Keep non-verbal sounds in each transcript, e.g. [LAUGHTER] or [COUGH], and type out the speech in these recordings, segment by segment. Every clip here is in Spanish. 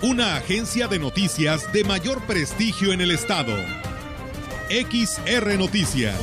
Una agencia de noticias de mayor prestigio en el estado. XR Noticias.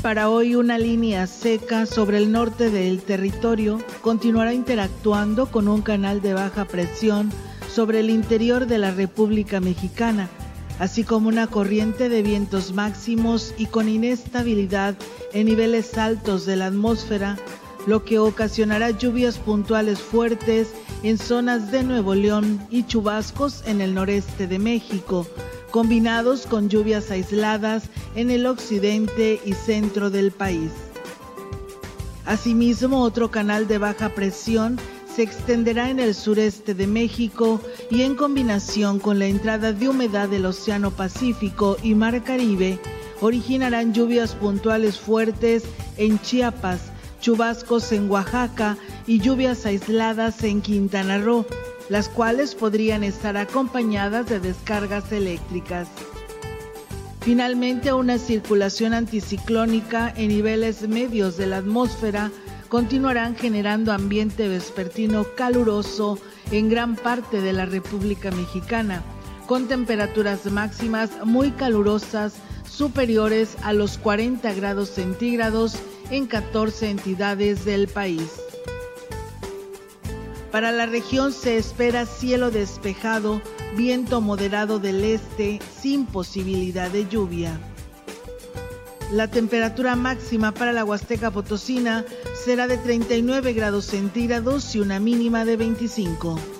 Para hoy una línea seca sobre el norte del territorio continuará interactuando con un canal de baja presión sobre el interior de la República Mexicana, así como una corriente de vientos máximos y con inestabilidad en niveles altos de la atmósfera, lo que ocasionará lluvias puntuales fuertes en zonas de Nuevo León y chubascos en el noreste de México combinados con lluvias aisladas en el occidente y centro del país. Asimismo, otro canal de baja presión se extenderá en el sureste de México y en combinación con la entrada de humedad del Océano Pacífico y Mar Caribe, originarán lluvias puntuales fuertes en Chiapas, chubascos en Oaxaca y lluvias aisladas en Quintana Roo, las cuales podrían estar acompañadas de descargas eléctricas. Finalmente, una circulación anticiclónica en niveles medios de la atmósfera continuarán generando ambiente vespertino caluroso en gran parte de la República Mexicana, con temperaturas máximas muy calurosas superiores a los 40 grados centígrados en 14 entidades del país. Para la región se espera cielo despejado, viento moderado del este sin posibilidad de lluvia. La temperatura máxima para la Huasteca Potosina será de 39 grados centígrados y una mínima de 25.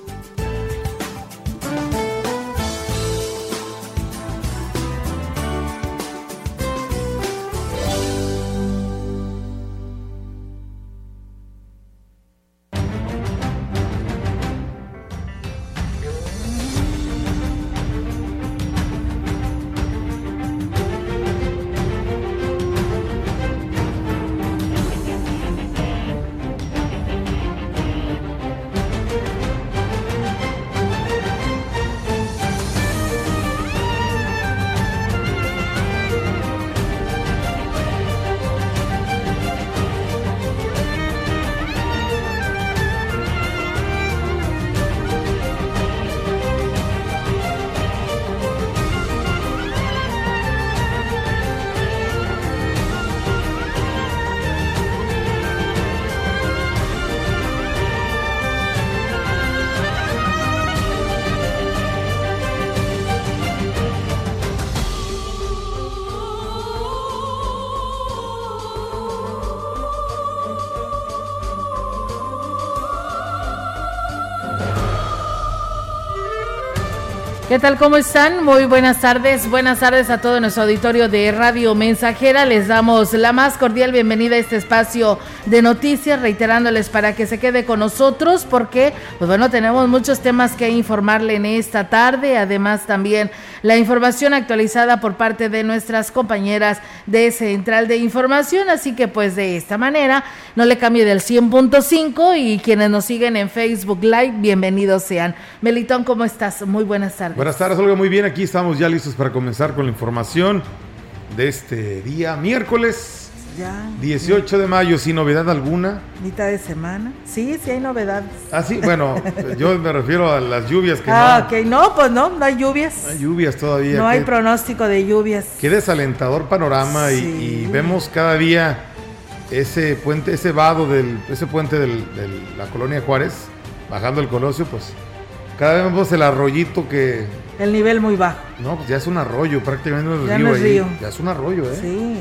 ¿Qué tal? ¿Cómo están? Muy buenas tardes. Buenas tardes a todo nuestro auditorio de Radio Mensajera. Les damos la más cordial bienvenida a este espacio de noticias, reiterándoles para que se quede con nosotros porque, pues bueno, tenemos muchos temas que informarle en esta tarde. Además, también la información actualizada por parte de nuestras compañeras de Central de Información. Así que, pues de esta manera, no le cambie del 100.5 y quienes nos siguen en Facebook Live, bienvenidos sean. Melitón, ¿cómo estás? Muy buenas tardes. Buenas tardes, Olga. Muy bien, aquí estamos ya listos para comenzar con la información de este día, miércoles Ya. 18 de mayo, sin novedad alguna. Mitad de semana. Sí, sí hay novedades. Ah, sí, bueno, yo me refiero a las lluvias que Ah, no. ok. No, pues no, no hay lluvias. Hay lluvias todavía. No hay pronóstico de lluvias. qué desalentador panorama y- Sí. y, vemos cada día ese puente, ese vado del, ese puente del- de la colonia Juárez, bajando el Colosio, pues cada vez vemos el arroyito que, El nivel muy bajo. no, pues ya es un arroyo, prácticamente no es Ya río no es río. Ya es un arroyo, ¿eh? Sí.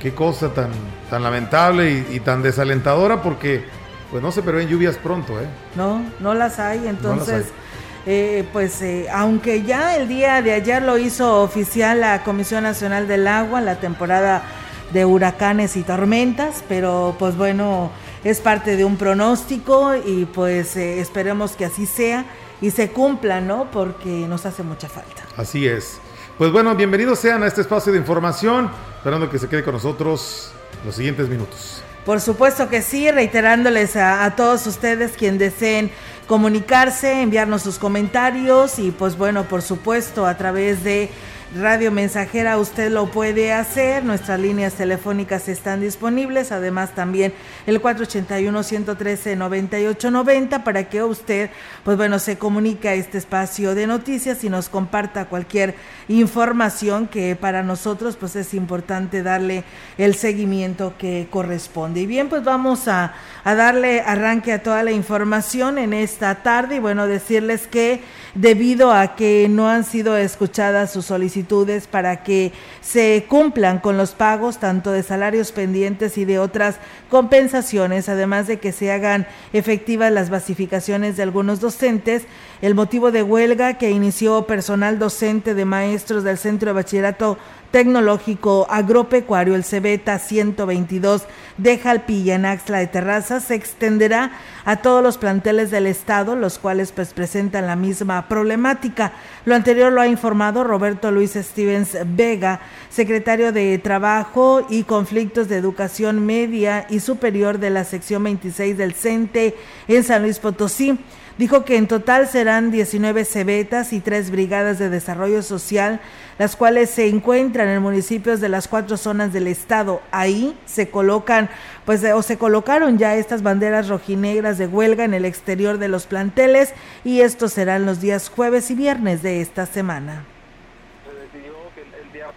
Qué cosa tan, tan lamentable y, y tan desalentadora porque pues no se prevén lluvias pronto, ¿eh? No, no las hay. Entonces, hay. eh, pues eh, aunque ya el día de ayer lo hizo oficial la Comisión Nacional del Agua, la temporada de huracanes y tormentas, pero pues bueno, es parte de un pronóstico y pues eh, esperemos que así sea y se cumpla, ¿no? Porque nos hace mucha falta. Así es. Pues bueno, bienvenidos sean a este espacio de información, esperando que se quede con nosotros los siguientes minutos. Por supuesto que sí, reiterándoles a, todos ustedes quien deseen comunicarse, enviarnos sus comentarios y pues bueno, por supuesto a través de Radio Mensajera usted lo puede hacer, nuestras líneas telefónicas están disponibles, además también el 481-113-9890 para que usted, pues bueno, se comunique a este espacio de noticias y nos comparta cualquier información que para nosotros pues es importante darle el seguimiento que corresponde. Y bien, pues vamos a, a darle arranque a toda la información en esta tarde y bueno, decirles que debido a que no han sido escuchadas sus solicitudes para que se cumplan con los pagos tanto de salarios pendientes y de otras compensaciones, además de que se hagan efectivas las basificaciones de algunos docentes, el motivo de huelga que inició personal docente de maestros del Centro de Bachillerato Tecnológico Agropecuario, el Cebeta 122 de Jalpilla en Axla de Terraza, se extenderá a todos los planteles del Estado, los cuales pues presentan la misma problemática. Lo anterior lo ha informado Roberto Luis Stevens Vega, secretario de Trabajo y Conflictos de Educación Media y Superior de la sección 26 del CENTE en San Luis Potosí. Dijo que en total serán 19 cebetas y tres brigadas de desarrollo social, las cuales se encuentran en municipios de las cuatro zonas del estado. Ahí se colocan, pues, o se colocaron ya estas banderas rojinegras de huelga en el exterior de los planteles y estos serán los días jueves y viernes de esta semana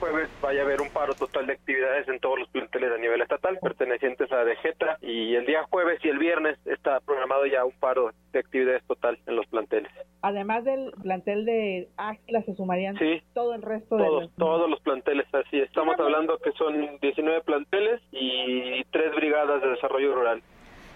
jueves vaya a haber un paro total de actividades en todos los planteles a nivel estatal pertenecientes a DGETA y el día jueves y el viernes está programado ya un paro de actividades total en los planteles. Además del plantel de Axla se sumarían todo el resto de los... todos los planteles así estamos hablando que son 19 planteles y tres brigadas de desarrollo rural.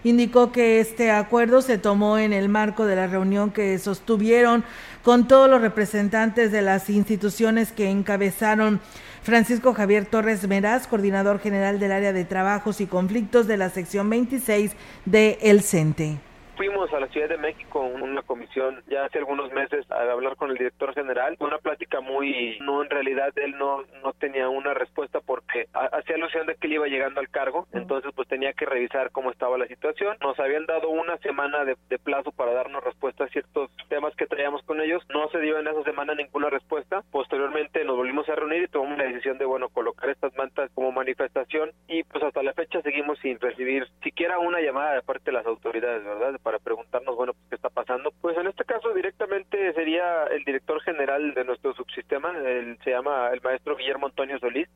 Indicó que este acuerdo se tomó en el marco de la reunión que sostuvieron con todos los representantes de las instituciones que encabezaron Francisco Javier Torres Meraz, coordinador general del área de trabajos y conflictos de la sección 26 de El CENTE. Fuimos a la Ciudad de México una comisión ya hace algunos meses a hablar con el director general, una plática muy, no en realidad él no, no tenía una respuesta porque hacía alusión de que él iba llegando al cargo, entonces pues tenía que revisar cómo estaba la situación. Nos habían dado una semana de, plazo para darnos respuesta a ciertos temas que traíamos con ellos, no se dio en esa semana ninguna respuesta, posteriormente nos volvimos a reunir y tomamos la decisión de bueno colocar estas mantas como manifestación. Y pues hasta la fecha seguimos sin recibir siquiera una llamada de parte de las autoridades, ¿verdad? Para preguntarnos, bueno, pues, qué está pasando. Pues en este caso directamente sería el director general de nuestro subsistema, él se llama el maestro Guillermo Antonio Solís.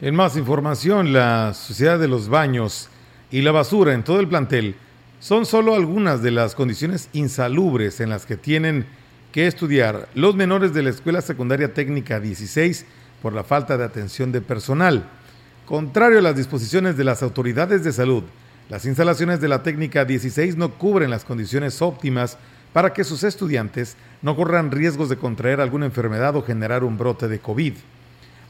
En más información, la Sociedad de los Baños y la basura en todo el plantel son solo algunas de las condiciones insalubres en las que tienen que estudiar los menores de la Escuela Secundaria Técnica 16 por la falta de atención de personal. Contrario a las disposiciones de las autoridades de salud, las instalaciones de la técnica 16 no cubren las condiciones óptimas para que sus estudiantes no corran riesgos de contraer alguna enfermedad o generar un brote de COVID.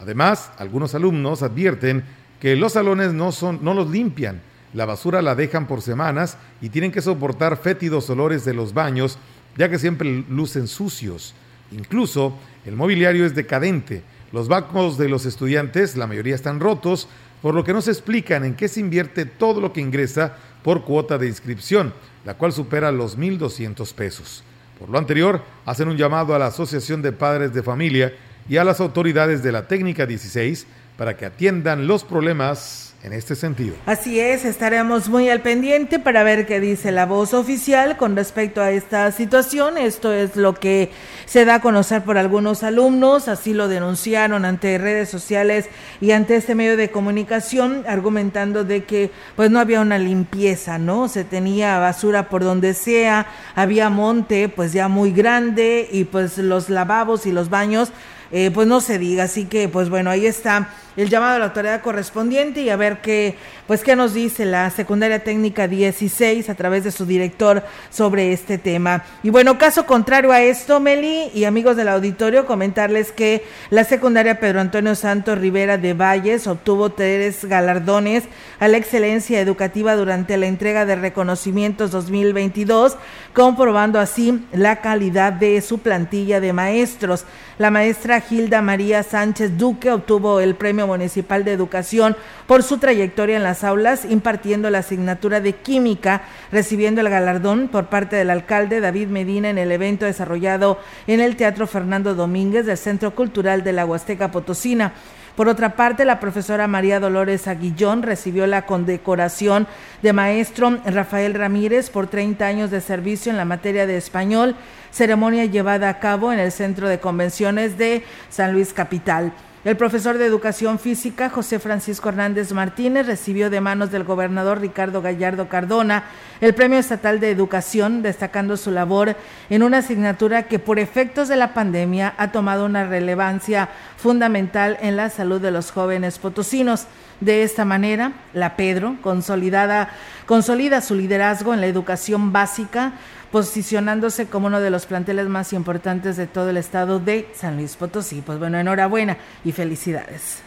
Además, algunos alumnos advierten que los salones no, son, no los limpian, la basura la dejan por semanas y tienen que soportar fétidos olores de los baños, ya que siempre lucen sucios. Incluso el mobiliario es decadente. Los bancos de los estudiantes, la mayoría están rotos, por lo que no se explican en qué se invierte todo lo que ingresa por cuota de inscripción, la cual supera los 1.200 pesos. Por lo anterior, hacen un llamado a la Asociación de Padres de Familia y a las autoridades de la Técnica 16 para que atiendan los problemas en este sentido. Así es, estaremos muy al pendiente para ver qué dice la voz oficial con respecto a esta situación. Esto es lo que se da a conocer por algunos alumnos, así lo denunciaron ante redes sociales y ante este medio de comunicación, argumentando de que pues no había una limpieza, ¿no? Se tenía basura por donde sea, había monte pues ya muy grande y pues los lavabos y los baños eh, pues no se diga. Así que, pues bueno, ahí está el llamado a la autoridad correspondiente y a ver qué, pues qué nos dice la secundaria técnica 16 a través de su director sobre este tema. Y bueno, caso contrario a esto, Meli y amigos del auditorio, comentarles que la secundaria Pedro Antonio Santos Rivera de Valles obtuvo tres galardones a la excelencia educativa durante la entrega de reconocimientos 2022, comprobando así la calidad de su plantilla de maestros. La maestra Gilda María Sánchez Duque obtuvo el Premio Municipal de Educación por su trayectoria en las aulas impartiendo la asignatura de química, recibiendo el galardón por parte del alcalde David Medina en el evento desarrollado en el Teatro Fernando Domínguez del Centro Cultural de la Huasteca Potosina. Por otra parte, la profesora María Dolores Aguillón recibió la condecoración de maestro Rafael Ramírez por 30 años de servicio en la materia de español, ceremonia llevada a cabo en el Centro de Convenciones de San Luis Capital. El profesor de Educación Física, José Francisco Hernández Martínez, recibió de manos del gobernador Ricardo Gallardo Cardona el Premio Estatal de Educación, destacando su labor en una asignatura que por efectos de la pandemia ha tomado una relevancia fundamental en la salud de los jóvenes potosinos. De esta manera, la Pedro consolidada, consolida su liderazgo en la educación básica, posicionándose como uno de los planteles más importantes de todo el estado de San Luis Potosí. Pues bueno, enhorabuena y felicidades.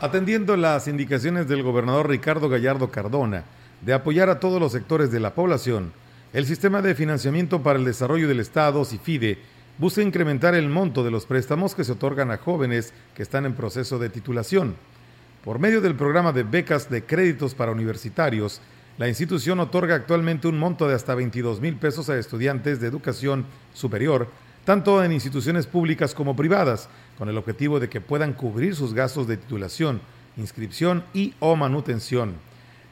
Atendiendo las indicaciones del gobernador Ricardo Gallardo Cardona de apoyar a todos los sectores de la población, el sistema de financiamiento para el desarrollo del Estado, CIFIDE, busca incrementar el monto de los préstamos que se otorgan a jóvenes que están en proceso de titulación. Por medio del programa de becas de créditos para universitarios, la institución otorga actualmente un monto de hasta 22 mil pesos a estudiantes de educación superior, tanto en instituciones públicas como privadas, con el objetivo de que puedan cubrir sus gastos de titulación, inscripción y o manutención.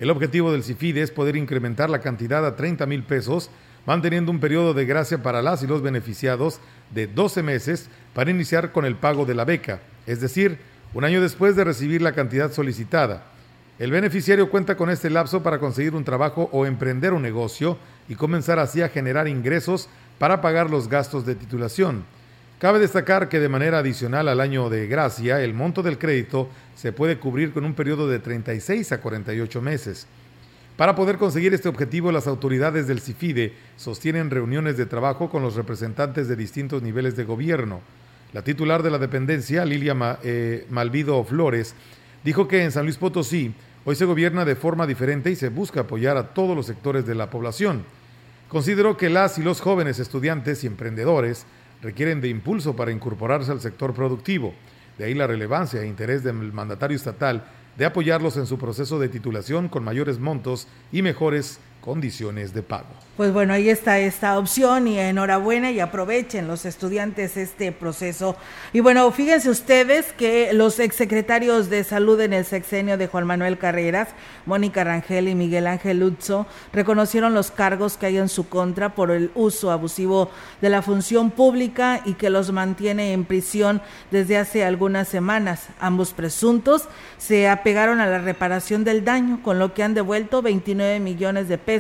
El objetivo del CIFIDE es poder incrementar la cantidad a 30 mil pesos, manteniendo un periodo de gracia para las y los beneficiados de 12 meses para iniciar con el pago de la beca, es decir, un año después de recibir la cantidad solicitada. El beneficiario cuenta con este lapso para conseguir un trabajo o emprender un negocio y comenzar así a generar ingresos para pagar los gastos de titulación. Cabe destacar que de manera adicional al año de gracia, el monto del crédito se puede cubrir con un periodo de 36 a 48 meses. Para poder conseguir este objetivo, las autoridades del CIFIDE sostienen reuniones de trabajo con los representantes de distintos niveles de gobierno. La titular de la dependencia, Lilia eh, Malvido Flores, dijo que en San Luis Potosí Hoy se gobierna de forma diferente y se busca apoyar a todos los sectores de la población. Consideró que las y los jóvenes estudiantes y emprendedores requieren de impulso para incorporarse al sector productivo. De ahí la relevancia e interés del mandatario estatal de apoyarlos en su proceso de titulación con mayores montos y mejores condiciones de pago. Pues bueno, ahí está esta opción y enhorabuena y aprovechen los estudiantes este proceso. Y bueno, fíjense ustedes que los exsecretarios de salud en el sexenio de Juan Manuel Carreras, Mónica Rangel y Miguel Ángel Lutzo, reconocieron los cargos que hay en su contra por el uso abusivo de la función pública y que los mantiene en prisión desde hace algunas semanas. Ambos presuntos se apegaron a la reparación del daño, con lo que han devuelto 29 millones de pesos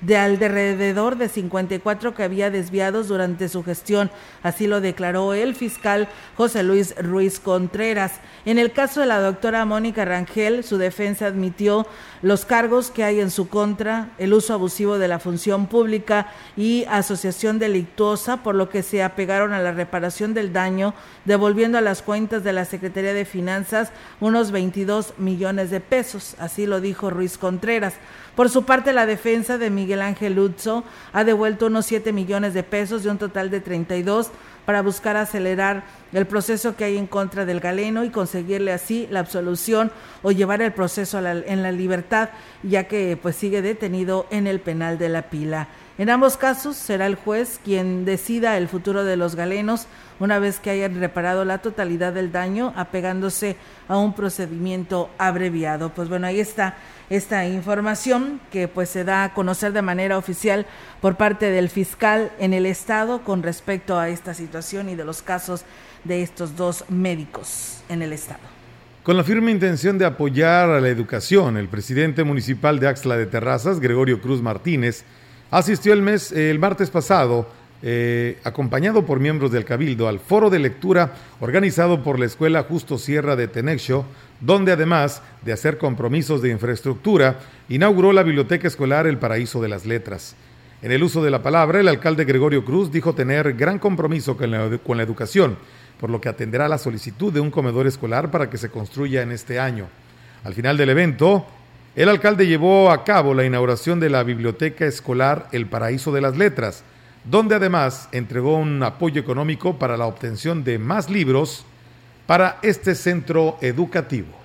de alrededor alrededor de 54 que había desviados durante su gestión. Así lo declaró el fiscal José Luis Ruiz Contreras. En el caso de la doctora Mónica Rangel, su defensa admitió los cargos que hay en su contra, el uso abusivo de la función pública y asociación delictuosa, por lo que se apegaron a la reparación del daño, devolviendo a las cuentas de la Secretaría de Finanzas unos 22 millones de pesos. Así lo dijo Ruiz Contreras. Por su parte, la defensa de Miguel Ángel Luzzo ha devuelto unos 7 millones de pesos de un total de 32 para buscar acelerar el proceso que hay en contra del galeno y conseguirle así la absolución o llevar el proceso en la libertad, ya que pues sigue detenido en el penal de la pila. En ambos casos será el juez quien decida el futuro de los galenos una vez que hayan reparado la totalidad del daño apegándose a un procedimiento abreviado. Pues bueno, ahí está esta información que pues se da a conocer de manera oficial por parte del fiscal en el estado con respecto a esta situación y de los casos de estos dos médicos en el estado. Con la firme intención de apoyar a la educación, el presidente municipal de Axla de Terrazas, Gregorio Cruz Martínez, asistió el, mes, el martes pasado eh, acompañado por miembros del Cabildo, al foro de lectura organizado por la Escuela Justo Sierra de Tenexio, donde además de hacer compromisos de infraestructura, inauguró la Biblioteca Escolar El Paraíso de las Letras. En el uso de la palabra, el alcalde Gregorio Cruz dijo tener gran compromiso con la, con la educación, por lo que atenderá la solicitud de un comedor escolar para que se construya en este año. Al final del evento, el alcalde llevó a cabo la inauguración de la Biblioteca Escolar El Paraíso de las Letras, donde además entregó un apoyo económico para la obtención de más libros para este centro educativo.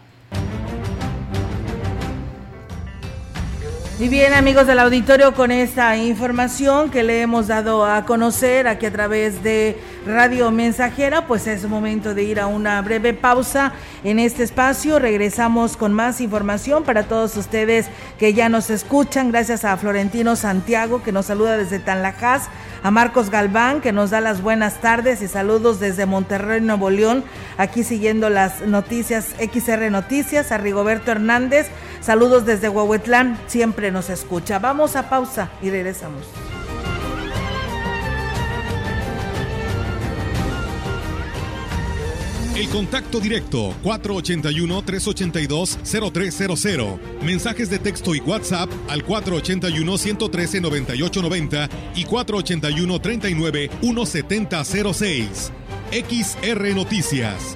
Y bien, amigos del auditorio, con esta información que le hemos dado a conocer aquí a través de Radio Mensajera, pues es momento de ir a una breve pausa en este espacio. Regresamos con más información para todos ustedes que ya nos escuchan. Gracias a Florentino Santiago, que nos saluda desde Tanlajas, a Marcos Galván, que nos da las buenas tardes y saludos desde Monterrey, Nuevo León, aquí siguiendo las noticias, XR Noticias, a Rigoberto Hernández, saludos desde Huehuetlán, siempre nos escucha. Vamos a pausa y regresamos. El contacto directo 481-382-0300. Mensajes de texto y WhatsApp al 481-113-9890 y 481-39-1706. XR Noticias.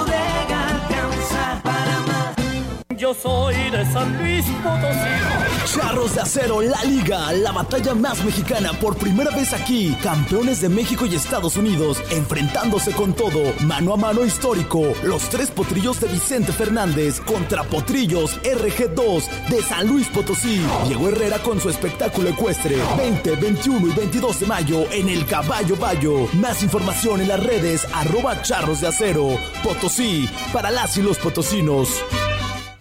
yo soy de San Luis Potosí. Charros de Acero, la liga, la batalla más mexicana por primera vez aquí. Campeones de México y Estados Unidos, enfrentándose con todo, mano a mano histórico. Los tres potrillos de Vicente Fernández contra potrillos RG2 de San Luis Potosí. Diego Herrera con su espectáculo ecuestre. 20, 21 y 22 de mayo en el Caballo Bayo. Más información en las redes arroba charros de acero. Potosí, para las y los potosinos.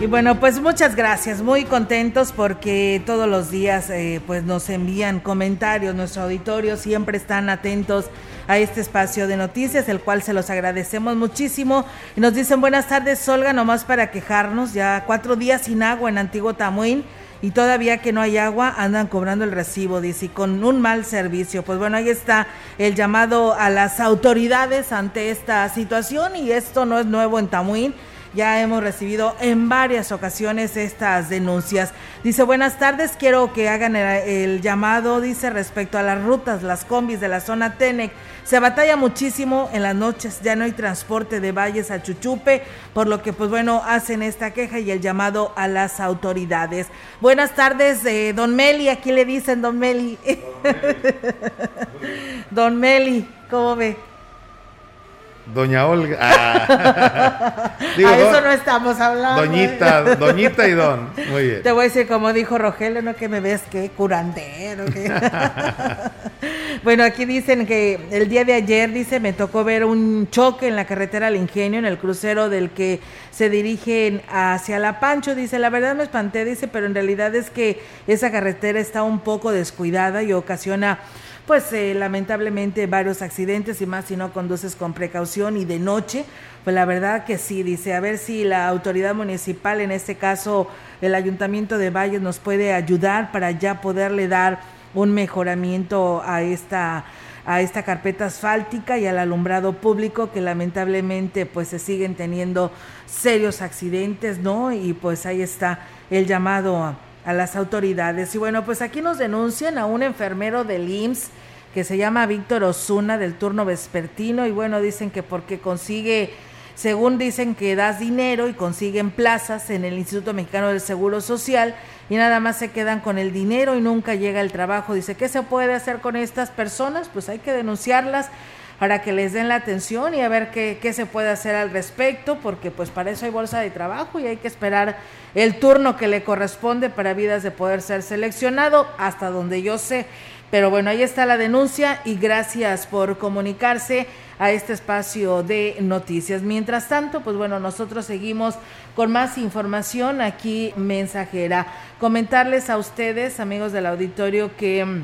Y bueno, pues muchas gracias, muy contentos porque todos los días eh, pues nos envían comentarios, nuestro auditorio siempre están atentos a este espacio de noticias, el cual se los agradecemos muchísimo. Y nos dicen buenas tardes, Olga, nomás para quejarnos, ya cuatro días sin agua en Antiguo Tamuín y todavía que no hay agua andan cobrando el recibo, dice, y con un mal servicio. Pues bueno, ahí está el llamado a las autoridades ante esta situación y esto no es nuevo en Tamuín ya hemos recibido en varias ocasiones estas denuncias. Dice, buenas tardes, quiero que hagan el, llamado, dice, respecto a las rutas, las combis de la zona Tenec. Se batalla muchísimo en las noches, ya no hay transporte de Valles a Chuchupe, por lo que pues bueno, hacen esta queja y el llamado a las autoridades. Buenas tardes, eh, don Meli, aquí le dicen don Meli. [LAUGHS] Don Meli, ¿cómo ve? Doña Olga. Ah. [LAUGHS] a eso no estamos hablando. Doñita, ¿eh? doñita y don. Muy bien. Te voy a decir, como dijo Rogelio, no que me ves que curandero. [LAUGHS] bueno, aquí dicen que el día de ayer, dice, me tocó ver un choque en la carretera al Ingenio, en el crucero del que se dirigen hacia La Pancho. Dice, la verdad me espanté, dice, pero en realidad es que esa carretera está un poco descuidada y ocasiona pues eh, lamentablemente varios accidentes y más si no conduces con precaución y de noche, pues la verdad que sí, dice, a ver si la autoridad municipal, en este caso el ayuntamiento de Valles, nos puede ayudar para ya poderle dar un mejoramiento a esta a esta carpeta asfáltica y al alumbrado público que lamentablemente pues se siguen teniendo serios accidentes, ¿no? Y pues ahí está el llamado a, a las autoridades. Y bueno, pues aquí nos denuncian a un enfermero del IMSS que se llama Víctor Osuna del turno vespertino y bueno, dicen que porque consigue, según dicen que das dinero y consiguen plazas en el Instituto Mexicano del Seguro Social y nada más se quedan con el dinero y nunca llega el trabajo. Dice, ¿qué se puede hacer con estas personas? Pues hay que denunciarlas para que les den la atención y a ver qué, qué se puede hacer al respecto, porque pues para eso hay bolsa de trabajo y hay que esperar el turno que le corresponde para vidas de poder ser seleccionado, hasta donde yo sé. Pero bueno, ahí está la denuncia y gracias por comunicarse a este espacio de noticias. Mientras tanto, pues bueno, nosotros seguimos con más información aquí mensajera. Comentarles a ustedes, amigos del auditorio, que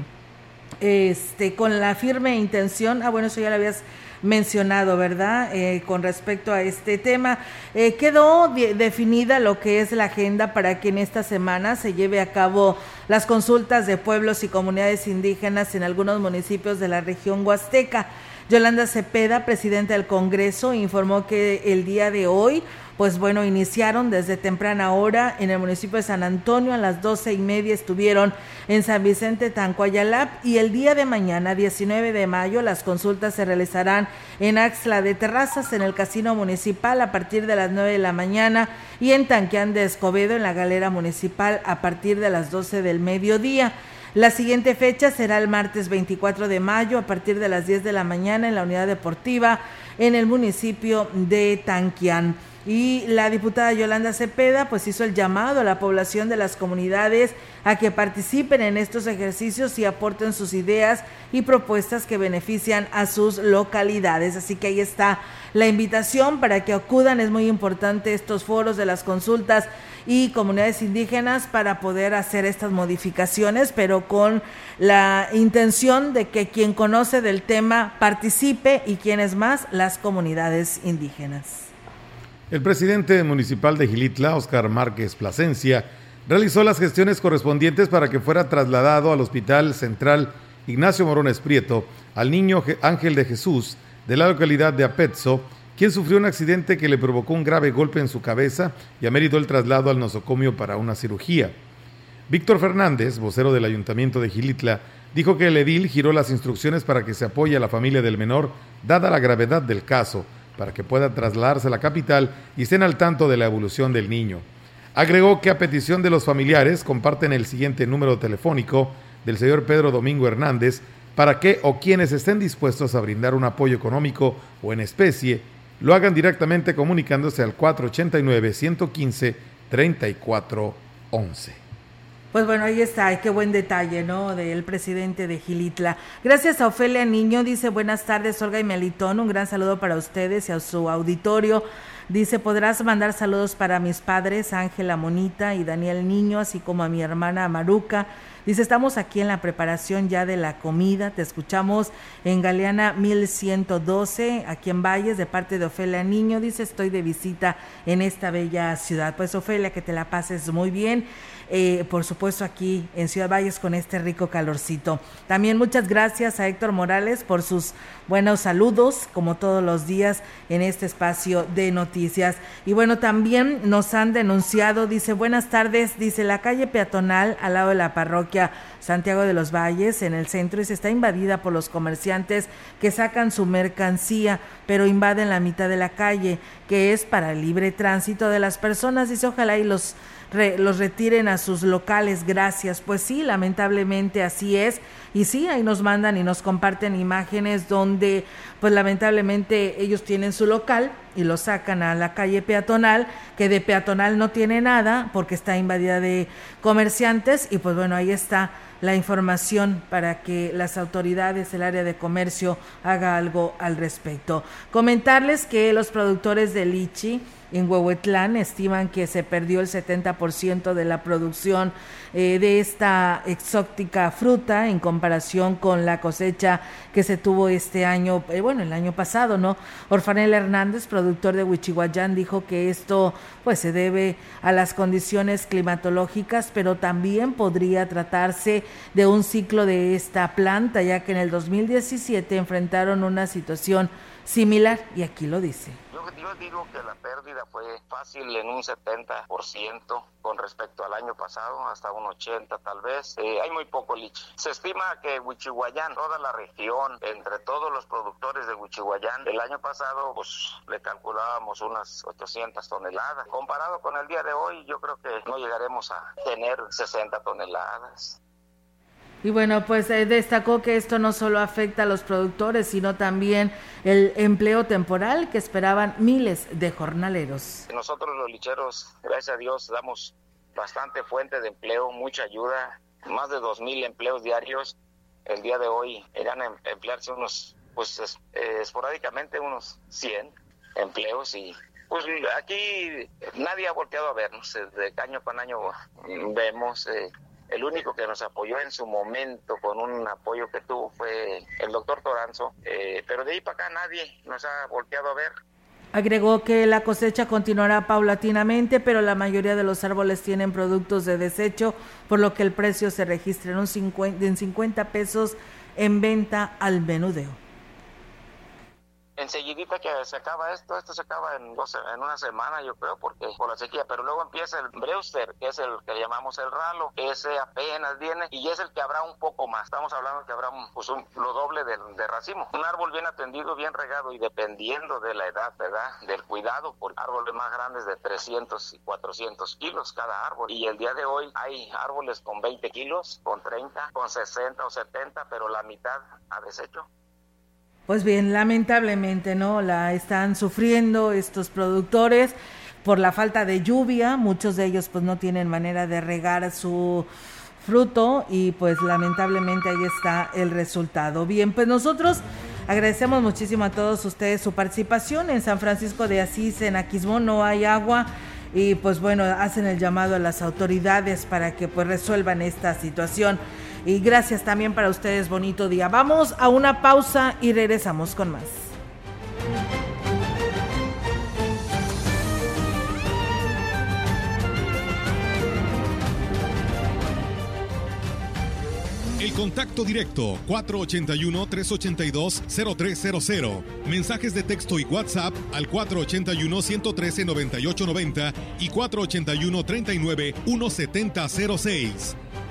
este con la firme intención, ah bueno, eso ya lo habías mencionado, ¿verdad? Eh, con respecto a este tema. Eh, quedó definida lo que es la agenda para que en esta semana se lleve a cabo las consultas de pueblos y comunidades indígenas en algunos municipios de la región huasteca. Yolanda Cepeda, presidenta del Congreso, informó que el día de hoy pues bueno, iniciaron desde temprana hora en el municipio de San Antonio, a las doce y media estuvieron en San Vicente Tancoayalap y el día de mañana, 19 de mayo, las consultas se realizarán en Axla de Terrazas, en el Casino Municipal, a partir de las 9 de la mañana y en Tanqueán de Escobedo, en la Galera Municipal, a partir de las 12 del mediodía. La siguiente fecha será el martes 24 de mayo a partir de las 10 de la mañana en la unidad deportiva en el municipio de Tanquián. Y la diputada Yolanda Cepeda pues hizo el llamado a la población de las comunidades a que participen en estos ejercicios y aporten sus ideas y propuestas que benefician a sus localidades. Así que ahí está la invitación para que acudan. Es muy importante estos foros de las consultas y comunidades indígenas para poder hacer estas modificaciones, pero con la intención de que quien conoce del tema participe y quienes más, las comunidades indígenas. El presidente municipal de Gilitla, Oscar Márquez Plasencia, realizó las gestiones correspondientes para que fuera trasladado al Hospital Central Ignacio Morones Prieto al niño Ángel de Jesús de la localidad de Apetzo, quien sufrió un accidente que le provocó un grave golpe en su cabeza y ameritó el traslado al nosocomio para una cirugía. Víctor Fernández, vocero del Ayuntamiento de Gilitla, dijo que el edil giró las instrucciones para que se apoye a la familia del menor, dada la gravedad del caso, para que pueda trasladarse a la capital y estén al tanto de la evolución del niño. Agregó que a petición de los familiares comparten el siguiente número telefónico del señor Pedro Domingo Hernández para que o quienes estén dispuestos a brindar un apoyo económico o en especie lo hagan directamente comunicándose al 489 115 3411. Pues bueno, ahí está, qué buen detalle, ¿no? Del presidente de Gilitla. Gracias a Ofelia Niño, dice buenas tardes, Olga y Melitón, un gran saludo para ustedes y a su auditorio. Dice, podrás mandar saludos para mis padres, Ángela Monita y Daniel Niño, así como a mi hermana Maruca. Dice, estamos aquí en la preparación ya de la comida. Te escuchamos en Galeana 1112, aquí en Valles, de parte de Ofelia Niño. Dice, estoy de visita en esta bella ciudad. Pues Ofelia, que te la pases muy bien. Eh, por supuesto aquí en Ciudad Valles con este rico calorcito. También muchas gracias a Héctor Morales por sus buenos saludos, como todos los días en este espacio de noticias. Y bueno, también nos han denunciado, dice, buenas tardes, dice, la calle peatonal al lado de la parroquia Santiago de los Valles, en el centro, y se está invadida por los comerciantes que sacan su mercancía, pero invaden la mitad de la calle, que es para el libre tránsito de las personas. Dice, ojalá y los los retiren a sus locales, gracias. Pues sí, lamentablemente así es. Y sí, ahí nos mandan y nos comparten imágenes donde, pues lamentablemente ellos tienen su local y lo sacan a la calle peatonal, que de peatonal no tiene nada porque está invadida de comerciantes y pues bueno, ahí está la información para que las autoridades del área de comercio haga algo al respecto. Comentarles que los productores de lichi en Huehuetlán estiman que se perdió el 70% de la producción eh, de esta exótica fruta en comparación con la cosecha que se tuvo este año, eh, bueno, el año pasado, ¿no? Orfanel Hernández, productor de Huichihuayán, dijo que esto pues se debe a las condiciones climatológicas, pero también podría tratarse de un ciclo de esta planta, ya que en el 2017 enfrentaron una situación similar y aquí lo dice. Yo, digo que la pérdida fue fácil en un 70% con respecto al año pasado, hasta un 80 tal vez. Eh, hay muy poco liche. Se estima que Huichihuayán, toda la región, entre todos los productores de Huichihuayán, el año pasado pues le calculábamos unas 800 toneladas. Comparado con el día de hoy, yo creo que no llegaremos a tener 60 toneladas. Y bueno, pues eh, destacó que esto no solo afecta a los productores, sino también el empleo temporal que esperaban miles de jornaleros. Nosotros los licheros, gracias a Dios, damos bastante fuente de empleo, mucha ayuda, más de dos mil empleos diarios. El día de hoy irán a em-, emplearse unos, pues eh, esporádicamente unos 100 empleos y pues aquí nadie ha volteado a vernos, de año con año vemos eh, el único que nos apoyó en su momento con un apoyo que tuvo fue el doctor Toranzo, eh, pero de ahí para acá nadie nos ha volteado a ver. Agregó que la cosecha continuará paulatinamente, pero la mayoría de los árboles tienen productos de desecho, por lo que el precio se registra en, un 50, en 50 pesos en venta al menudeo enseguidita que se acaba esto, esto se acaba en, en una semana yo creo, porque por la sequía, pero luego empieza el Brewster, que es el que llamamos el ralo, ese apenas viene y es el que habrá un poco más, estamos hablando que habrá un, pues lo doble del, de racimo. Un árbol bien atendido, bien regado y dependiendo de la edad, ¿verdad? Del cuidado, por árboles más grandes de 300 y 400 kilos cada árbol. Y el día de hoy hay árboles con 20 kilos, con 30, con 60 o 70, pero la mitad a desecho. Pues bien, lamentablemente, ¿no? La están sufriendo estos productores por la falta de lluvia. Muchos de ellos pues no tienen manera de regar su fruto y pues lamentablemente ahí está el resultado. Bien, pues nosotros agradecemos muchísimo a todos ustedes su participación en San Francisco de Asís, en Aquismón no hay agua y pues bueno, hacen el llamado a las autoridades para que pues resuelvan esta situación. Y gracias también para ustedes, bonito día. Vamos a una pausa y regresamos con más. El contacto directo 481-382-0300. Mensajes de texto y WhatsApp al 481-113-9890 y 481-39-1706.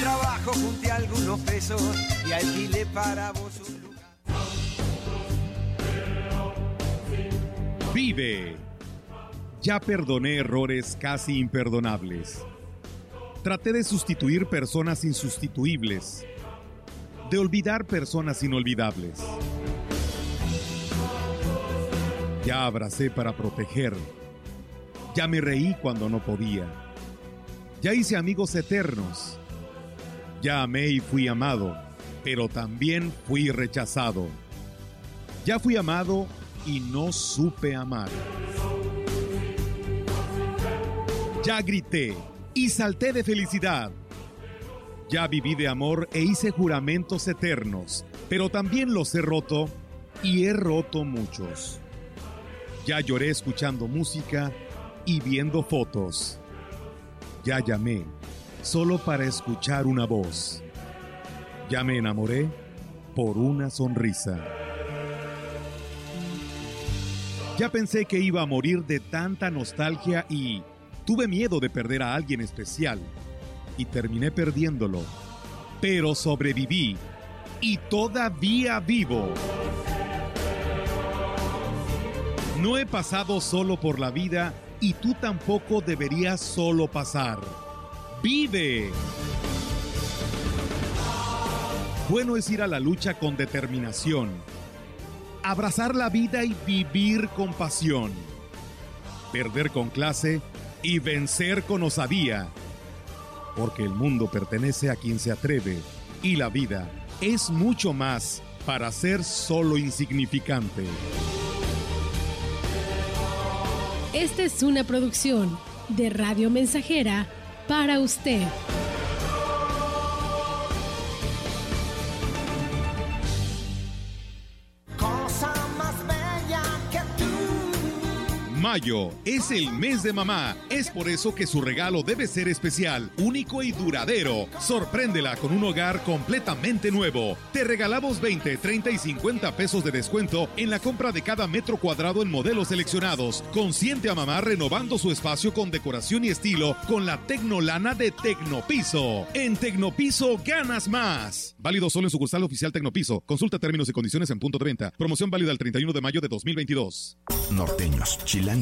trabajo junté algunos pesos y alquilé para vos un lugar. Vive. Ya perdoné errores casi imperdonables. Traté de sustituir personas insustituibles. de olvidar personas inolvidables. Ya abracé para proteger. Ya me reí cuando no podía. Ya hice amigos eternos. Ya amé y fui amado, pero también fui rechazado. Ya fui amado y no supe amar. Ya grité y salté de felicidad. Ya viví de amor e hice juramentos eternos, pero también los he roto y he roto muchos. Ya lloré escuchando música y viendo fotos. Ya llamé solo para escuchar una voz. Ya me enamoré por una sonrisa. Ya pensé que iba a morir de tanta nostalgia y tuve miedo de perder a alguien especial y terminé perdiéndolo. Pero sobreviví y todavía vivo. No he pasado solo por la vida y tú tampoco deberías solo pasar. ¡Vive! Bueno es ir a la lucha con determinación, abrazar la vida y vivir con pasión, perder con clase y vencer con osadía, porque el mundo pertenece a quien se atreve y la vida es mucho más para ser solo insignificante. Esta es una producción de Radio Mensajera para usted. Mayo es el mes de mamá. Es por eso que su regalo debe ser especial, único y duradero. Sorpréndela con un hogar completamente nuevo. Te regalamos 20, 30 y 50 pesos de descuento en la compra de cada metro cuadrado en modelos seleccionados. Consiente a mamá renovando su espacio con decoración y estilo con la Tecnolana de Tecnopiso. En Tecnopiso ganas más. Válido solo en sucursal oficial Tecnopiso. Consulta términos y condiciones en punto de venta. Promoción válida el 31 de mayo de 2022. Norteños,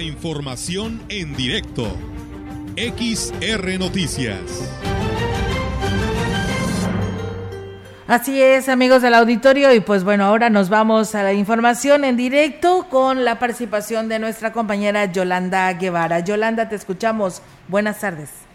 Información en directo. XR Noticias. Así es, amigos del auditorio, y pues bueno, ahora nos vamos a la información en directo con la participación de nuestra compañera Yolanda Guevara. Yolanda, te escuchamos. Buenas tardes.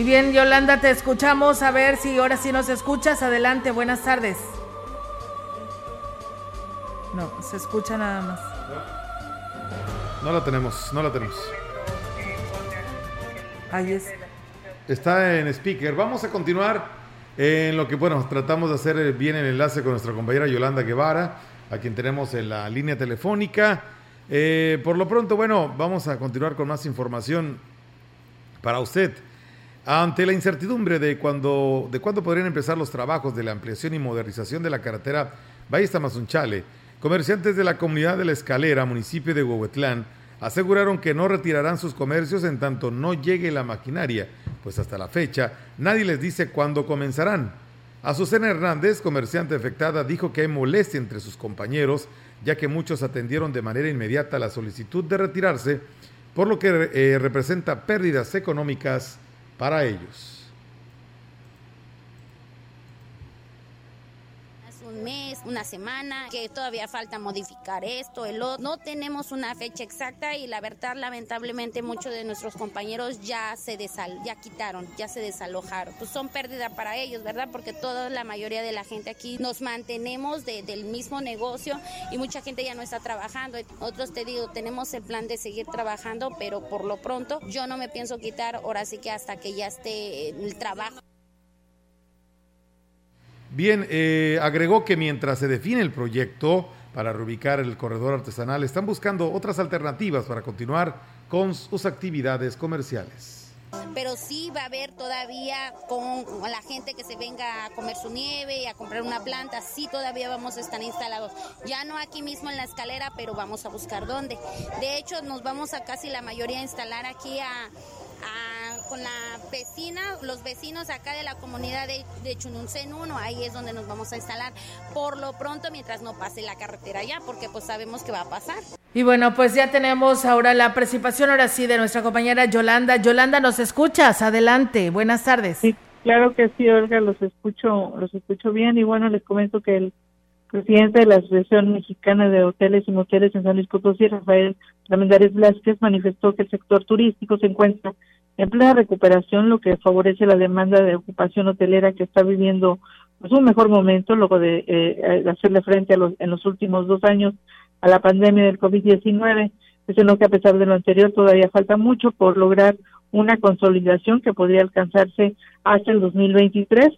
Y bien, Yolanda, te escuchamos. A ver si ahora sí nos escuchas. Adelante, buenas tardes. No, se escucha nada más. No la tenemos, no la tenemos. Ahí es. Está en speaker. Vamos a continuar en lo que, bueno, tratamos de hacer bien el enlace con nuestra compañera Yolanda Guevara, a quien tenemos en la línea telefónica. Eh, por lo pronto, bueno, vamos a continuar con más información para usted. Ante la incertidumbre de cuándo de cuándo podrían empezar los trabajos de la ampliación y modernización de la carretera Valle-Tamazunchale, comerciantes de la comunidad de La Escalera, municipio de Huehuetlán, aseguraron que no retirarán sus comercios en tanto no llegue la maquinaria, pues hasta la fecha nadie les dice cuándo comenzarán. Azucena Hernández, comerciante afectada, dijo que hay molestia entre sus compañeros, ya que muchos atendieron de manera inmediata la solicitud de retirarse, por lo que eh, representa pérdidas económicas para ellos. mes, una semana, que todavía falta modificar esto, el otro. No tenemos una fecha exacta y la verdad, lamentablemente, muchos de nuestros compañeros ya se desal, ya quitaron, ya se desalojaron. Pues son pérdida para ellos, ¿verdad? Porque toda la mayoría de la gente aquí nos mantenemos del mismo negocio y mucha gente ya no está trabajando. Otros te digo, tenemos el plan de seguir trabajando, pero por lo pronto yo no me pienso quitar ahora sí que hasta que ya esté el trabajo. Bien, eh, agregó que mientras se define el proyecto para reubicar el corredor artesanal, están buscando otras alternativas para continuar con sus actividades comerciales pero sí va a haber todavía con la gente que se venga a comer su nieve y a comprar una planta, sí todavía vamos a estar instalados. Ya no aquí mismo en la escalera, pero vamos a buscar dónde. De hecho, nos vamos a casi la mayoría a instalar aquí a con la vecina, los vecinos acá de la comunidad de, de Chununcén 1, ahí es donde nos vamos a instalar por lo pronto mientras no pase la carretera ya, porque pues sabemos que va a pasar. Y bueno, pues ya tenemos ahora la participación, ahora sí, de nuestra compañera Yolanda. Yolanda, ¿nos escuchas? Adelante, buenas tardes. Sí, claro que sí, Olga, los escucho, los escucho bien y bueno, les comento que el presidente de la Asociación Mexicana de Hoteles y Moteles en San Luis Potosí, Rafael Ramírez Blasquez, manifestó que el sector turístico se encuentra en plena recuperación, lo que favorece la demanda de ocupación hotelera que está viviendo pues, un mejor momento luego de eh, hacerle frente a los, en los últimos dos años a la pandemia del COVID-19. Es lo que a pesar de lo anterior todavía falta mucho por lograr una consolidación que podría alcanzarse hasta el 2023.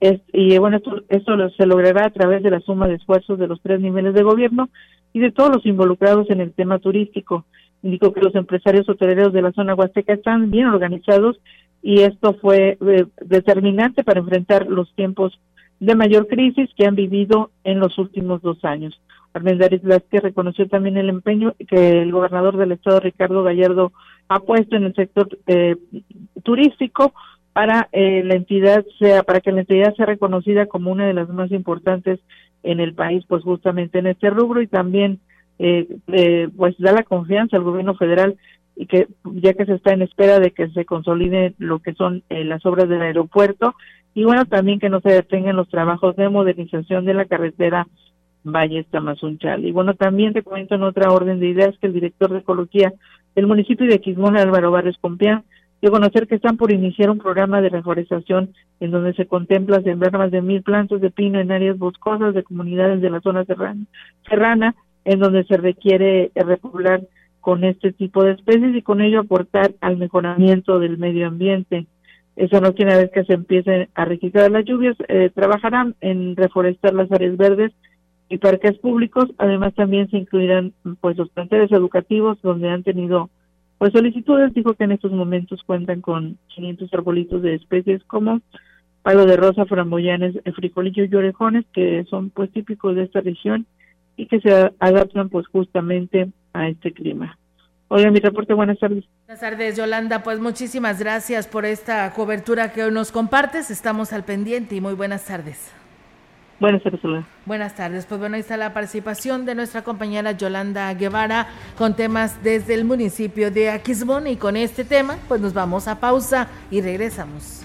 Es, y bueno, esto, esto se logrará a través de la suma de esfuerzos de los tres niveles de gobierno y de todos los involucrados en el tema turístico. Indicó que los empresarios hoteleros de la zona huasteca están bien organizados y esto fue eh, determinante para enfrentar los tiempos de mayor crisis que han vivido en los últimos dos años. Armendáriz Vázquez reconoció también el empeño que el gobernador del estado, Ricardo Gallardo, ha puesto en el sector eh, turístico para eh, la entidad sea para que la entidad sea reconocida como una de las más importantes en el país, pues justamente en este rubro y también eh, eh, pues da la confianza al gobierno federal y que ya que se está en espera de que se consolide lo que son eh, las obras del aeropuerto y bueno también que no se detengan los trabajos de modernización de la carretera Valle Tamazunchal. Y bueno, también te comento en otra orden de ideas que el director de Ecología del municipio de Quismón, Álvaro Barres Compián, a conocer que están por iniciar un programa de reforestación en donde se contempla sembrar más de mil plantas de pino en áreas boscosas de comunidades de la zona serrana en donde se requiere repoblar con este tipo de especies y con ello aportar al mejoramiento del medio ambiente. Eso no tiene vez que se empiecen a registrar las lluvias, eh, trabajarán en reforestar las áreas verdes y parques públicos. Además, también se incluirán pues los planteles educativos donde han tenido pues solicitudes. Dijo que en estos momentos cuentan con 500 arbolitos de especies como palo de rosa, framboyanes, frijolillos y orejones, que son pues típicos de esta región y que se adaptan pues justamente a este clima. Hola, mi reporte, buenas tardes. Buenas tardes, Yolanda. Pues muchísimas gracias por esta cobertura que hoy nos compartes. Estamos al pendiente y muy buenas tardes. Buenas tardes, Hola. Buenas tardes. Pues bueno, ahí está la participación de nuestra compañera Yolanda Guevara con temas desde el municipio de Aquismón y con este tema pues nos vamos a pausa y regresamos.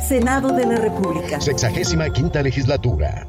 Senado de la República. Sexagésima quinta legislatura.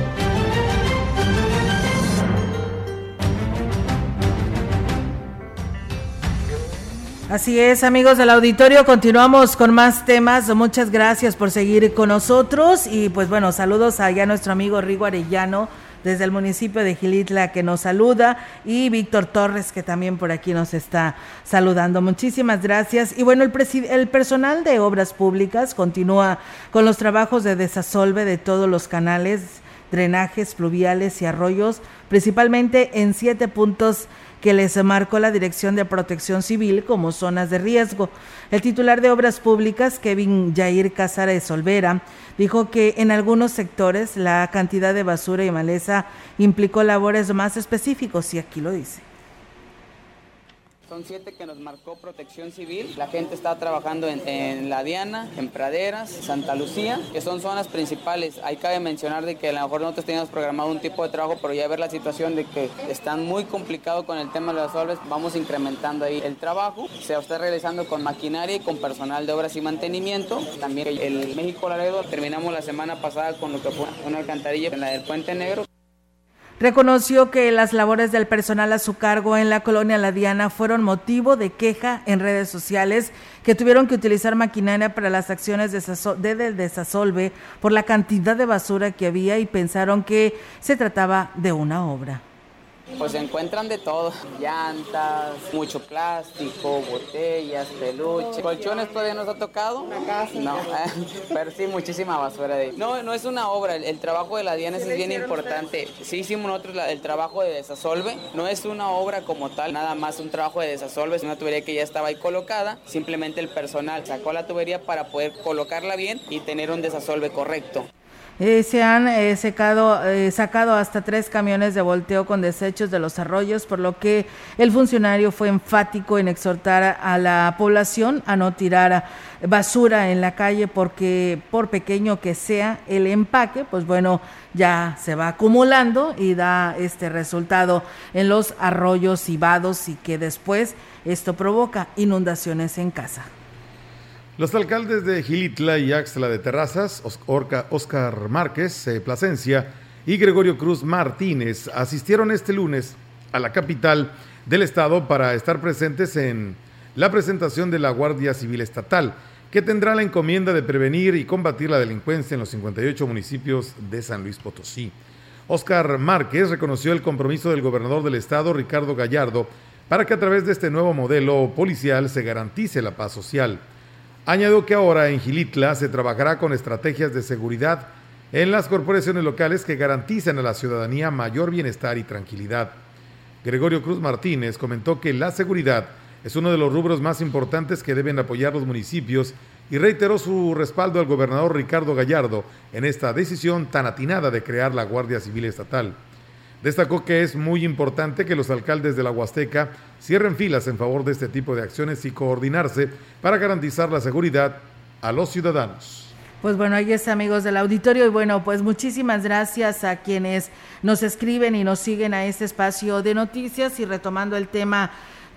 Así es, amigos del auditorio, continuamos con más temas. Muchas gracias por seguir con nosotros y pues bueno, saludos allá a nuestro amigo Rigo Arellano desde el municipio de Gilitla que nos saluda y Víctor Torres que también por aquí nos está saludando. Muchísimas gracias. Y bueno, el, el personal de obras públicas continúa con los trabajos de desasolve de todos los canales, drenajes fluviales y arroyos, principalmente en siete puntos que les marcó la Dirección de Protección Civil como zonas de riesgo. El titular de Obras Públicas, Kevin Jair Casares Olvera, dijo que en algunos sectores la cantidad de basura y maleza implicó labores más específicos y aquí lo dice. Son siete que nos marcó protección civil. La gente está trabajando en, La Diana, en Praderas, Santa Lucía, que son zonas principales. Ahí cabe mencionar de que a lo mejor nosotros teníamos programado un tipo de trabajo, pero ya ver la situación de que están muy complicados con el tema de las obras, vamos incrementando ahí el trabajo. Se está realizando con maquinaria y con personal de obras y mantenimiento. También el México Laredo terminamos la semana pasada con lo que fue una alcantarilla en la del Puente Negro. Reconoció que las labores del personal a su cargo en la colonia La Diana fueron motivo de queja en redes sociales que tuvieron que utilizar maquinaria para las acciones de desasolve por la cantidad de basura que había y pensaron que se trataba de una obra. Pues se encuentran de todo, llantas, mucho plástico, botellas, peluches. ¿Colchones todavía nos ha tocado? No, [LAUGHS] pero sí, muchísima basura de ahí. No, no es una obra, el, trabajo de la Diana es bien importante. Sí hicimos nosotros el trabajo de desasolve, no es una obra como tal, nada más un trabajo de desasolve, es una tubería que ya estaba ahí colocada, simplemente el personal sacó la tubería para poder colocarla bien y tener un desasolve correcto. Eh, se han eh, secado, eh, sacado hasta tres camiones de volteo con desechos de los arroyos, por lo que el funcionario fue enfático en exhortar a la población a no tirar basura en la calle porque por pequeño que sea el empaque, pues bueno, ya se va acumulando y da este resultado en los arroyos y vados y que después esto provoca inundaciones en casa. Los alcaldes de Gilitla y Axla de Terrazas, Oscar Márquez eh, Plasencia y Gregorio Cruz Martínez asistieron este lunes a la capital del estado para estar presentes en la presentación de la Guardia Civil Estatal, que tendrá la encomienda de prevenir y combatir la delincuencia en los 58 municipios de San Luis Potosí. Oscar Márquez reconoció el compromiso del gobernador del estado, Ricardo Gallardo, para que a través de este nuevo modelo policial se garantice la paz social. Añadió que ahora en Gilitla se trabajará con estrategias de seguridad en las corporaciones locales que garanticen a la ciudadanía mayor bienestar y tranquilidad. Gregorio Cruz Martínez comentó que la seguridad es uno de los rubros más importantes que deben apoyar los municipios y reiteró su respaldo al gobernador Ricardo Gallardo en esta decisión tan atinada de crear la Guardia Civil Estatal. Destacó que es muy importante que los alcaldes de la Huasteca cierren filas en favor de este tipo de acciones y coordinarse para garantizar la seguridad a los ciudadanos. Pues bueno, ahí está amigos del auditorio y bueno, pues muchísimas gracias a quienes nos escriben y nos siguen a este espacio de noticias y retomando el tema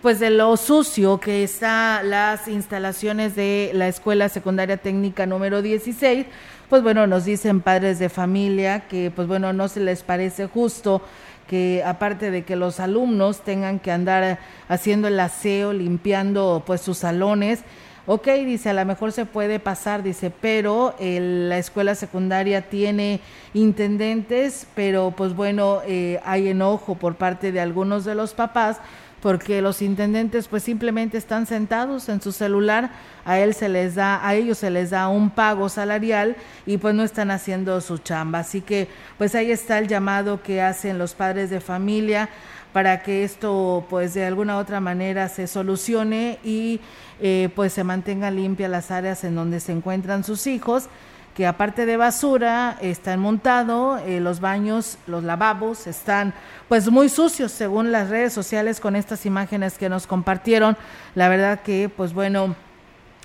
pues de lo sucio que está las instalaciones de la Escuela Secundaria Técnica número 16, pues bueno, nos dicen padres de familia que pues bueno, no se les parece justo que aparte de que los alumnos tengan que andar haciendo el aseo, limpiando pues sus salones, ok, dice, a lo mejor se puede pasar, dice, pero la escuela secundaria tiene intendentes, pero pues bueno, eh, hay enojo por parte de algunos de los papás porque los intendentes pues simplemente están sentados en su celular, a él se les da, a ellos se les da un pago salarial y pues no están haciendo su chamba. Así que pues ahí está el llamado que hacen los padres de familia para que esto pues de alguna otra manera se solucione y eh, pues se mantengan limpias las áreas en donde se encuentran sus hijos que aparte de basura están montados, eh, los baños, los lavabos están pues muy sucios según las redes sociales con estas imágenes que nos compartieron. La verdad que pues bueno,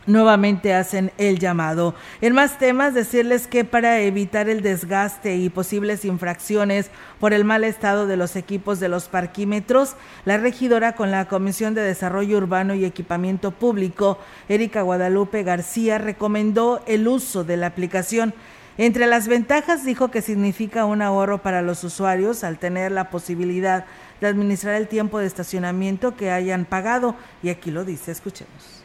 nuevamente hacen el llamado. En más temas, decirles que para evitar el desgaste y posibles infracciones por el mal estado de los equipos de los parquímetros, la regidora con la Comisión de Desarrollo Urbano y Equipamiento Público, Erika Guadalupe García, recomendó el uso de la aplicación. Entre las ventajas dijo que significa un ahorro para los usuarios al tener la posibilidad de administrar el tiempo de estacionamiento que hayan pagado. Y aquí lo dice, escuchemos.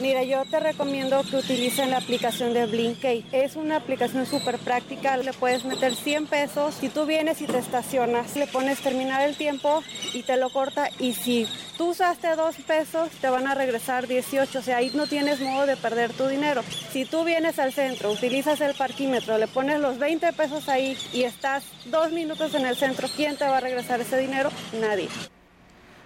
Mira, yo te recomiendo que utilicen la aplicación de Blinkey. Es una aplicación súper práctica, le puedes meter 100 pesos. Si tú vienes y te estacionas, le pones terminar el tiempo y te lo corta. Y si tú usaste 2 pesos, te van a regresar 18. O sea, ahí no tienes modo de perder tu dinero. Si tú vienes al centro, utilizas el parquímetro, le pones los 20 pesos ahí y estás dos minutos en el centro, ¿quién te va a regresar ese dinero? Nadie.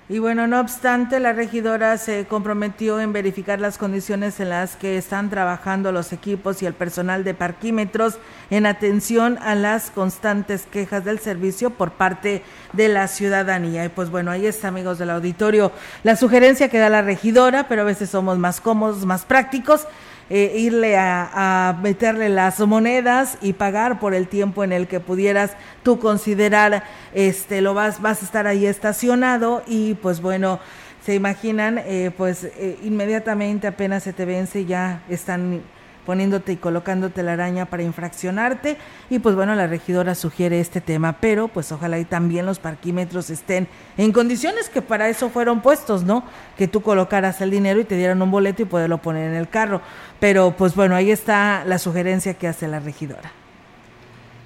Y bueno, no obstante, la regidora se comprometió en verificar las condiciones en las que están trabajando los equipos y el personal de parquímetros en atención a las constantes quejas del servicio por parte de la ciudadanía. Y pues bueno, ahí está, amigos del auditorio, la sugerencia que da la regidora, pero a veces somos más cómodos, más prácticos eh, irle a, meterle las monedas y pagar por el tiempo en el que pudieras tú considerar este lo vas vas a estar ahí estacionado y pues bueno se imaginan eh, pues eh, inmediatamente apenas se te vence ya están poniéndote y colocándote la araña para infraccionarte. Y pues bueno, la regidora sugiere este tema, pero pues ojalá y también los parquímetros estén en condiciones que para eso fueron puestos, ¿no? Que tú colocaras el dinero y te dieran un boleto y poderlo poner en el carro. Pero pues bueno, ahí está la sugerencia que hace la regidora.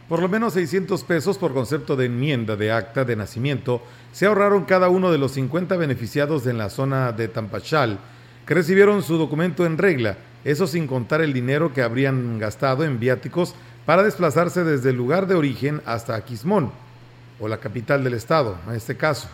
Por lo menos 600 pesos por concepto de enmienda de acta de nacimiento se ahorraron cada uno de los 50 beneficiados en la zona de Tampachal que recibieron su documento en regla eso sin contar el dinero que habrían gastado en viáticos para desplazarse desde el lugar de origen hasta Aquismón, o la capital del estado, en este caso.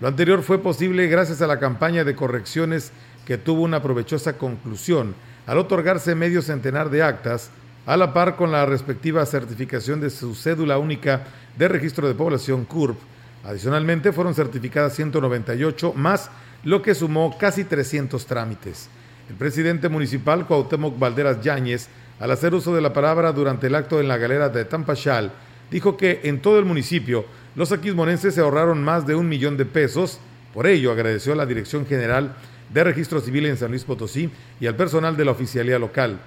Lo anterior fue posible gracias a la campaña de correcciones que tuvo una provechosa conclusión al otorgarse medio centenar de actas a la par con la respectiva certificación de su cédula única de registro de población CURP. Adicionalmente fueron certificadas 198 más, lo que sumó casi 300 trámites. El presidente municipal Cuauhtémoc Valderas Yáñez, al hacer uso de la palabra durante el acto en la galera de Tampachal, dijo que en todo el municipio los aquismonenses se ahorraron más de un millón de pesos. Por ello, agradeció a la Dirección General de Registro Civil en San Luis Potosí y al personal de la oficialía local.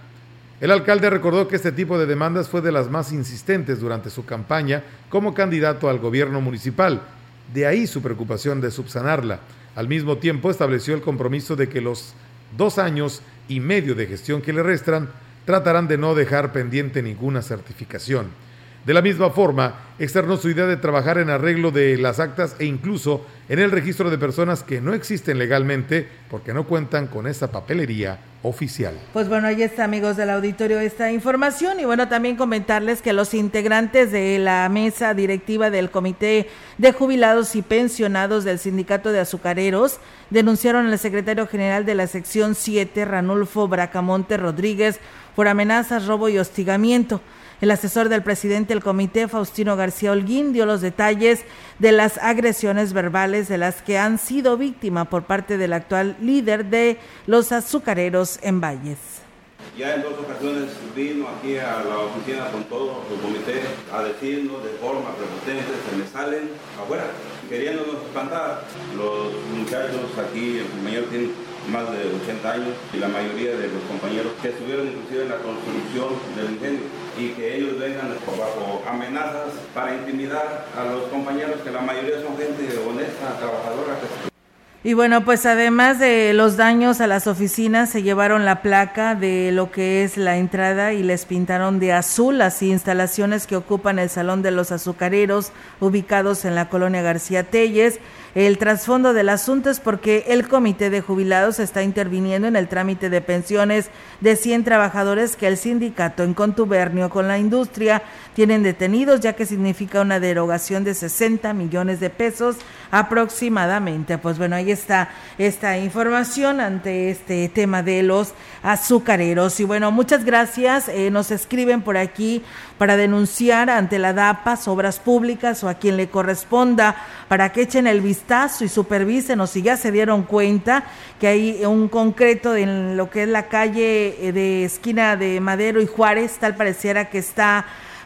El alcalde recordó que este tipo de demandas fue de las más insistentes durante su campaña como candidato al gobierno municipal. De ahí su preocupación de subsanarla. Al mismo tiempo estableció el compromiso de que los dos años y medio de gestión que le restan tratarán de no dejar pendiente ninguna certificación. De la misma forma, externó su idea de trabajar en arreglo de las actas e incluso en el registro de personas que no existen legalmente porque no cuentan con esa papelería oficial. Pues bueno, ahí está, amigos del auditorio, esta información. Y bueno, también comentarles que los integrantes de la mesa directiva del Comité de Jubilados y Pensionados del Sindicato de Azucareros denunciaron al secretario general de la sección 7, Ranulfo Bracamonte Rodríguez, por amenazas, robo y hostigamiento. El asesor del presidente del comité, Faustino García Holguín, dio los detalles de las agresiones verbales de las que han sido víctima por parte del actual líder de los azucareros en Valles. Ya en dos ocasiones vino aquí a la oficina con todo el comité a decirnos de forma prepotente, se me salen afuera, queriéndonos espantar. Los muchachos aquí, el mayor tiene más de 80 años y la mayoría de los compañeros que estuvieron inclusive en la construcción del incendio y que ellos vengan bajo amenazas para intimidar a los compañeros que la mayoría son gente honesta, trabajadora. Y bueno, pues además de los daños a las oficinas, se llevaron la placa de lo que es la entrada y les pintaron de azul las instalaciones que ocupan el Salón de los Azucareros, ubicados en la colonia García Telles. El trasfondo del asunto es porque el comité de jubilados está interviniendo en el trámite de pensiones de 100 trabajadores que el sindicato en contubernio con la industria tienen detenidos, ya que significa una derogación de 60 millones de pesos aproximadamente. Pues bueno, ahí está esta información ante este tema de los azucareros. Y bueno, muchas gracias. Eh, nos escriben por aquí para denunciar ante la DAPA, obras públicas o a quien le corresponda para que echen el vistazo y supervisen o si ya se dieron cuenta que hay un concreto en lo que es la calle eh, de esquina de Madero y Juárez, tal pareciera que está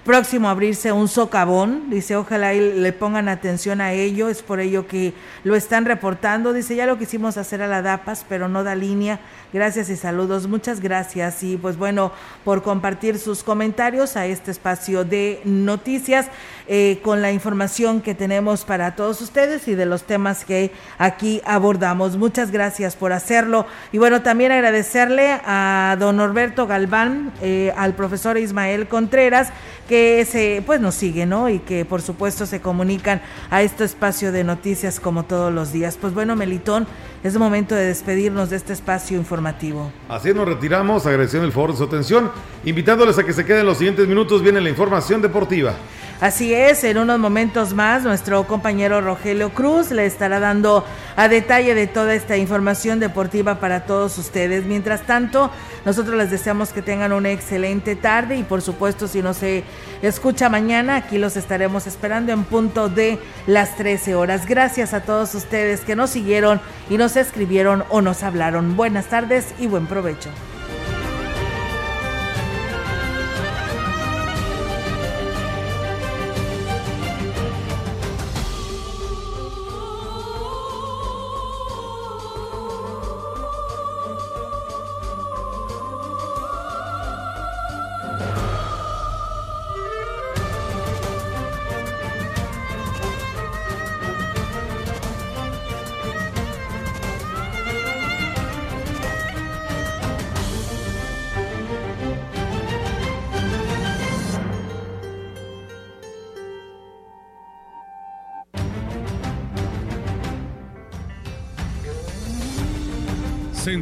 próximo a abrirse un socavón. Dice, ojalá le pongan atención a ello. Es por ello que lo están reportando. Dice, ya lo quisimos hacer a la DAPAS, pero no da línea. Gracias y saludos. Muchas gracias. Y pues bueno, por compartir sus comentarios a este espacio de noticias eh, con la información que tenemos para todos ustedes y de los temas que aquí abordamos. Muchas gracias por hacerlo. Y bueno, también agradecerle a don Norberto Galván, eh, al profesor Ismael Contreras, que se, pues nos sigue, ¿no? Y que por supuesto se comunican a este espacio de noticias como todos los días. Pues bueno, Melitón, es momento de despedirnos de este espacio informativo. Así nos retiramos, agradeciendo el favor de su atención, invitándoles a que se queden los siguientes minutos, viene la información deportiva. Así es, en unos momentos más nuestro compañero Rogelio Cruz le estará dando a detalle de toda esta información deportiva para todos ustedes. Mientras tanto, nosotros les deseamos que tengan una excelente tarde y por supuesto si no se escucha mañana, aquí los estaremos esperando en punto de las 13 horas. Gracias a todos ustedes que nos siguieron y nos escribieron o nos hablaron. Buenas tardes y buen provecho.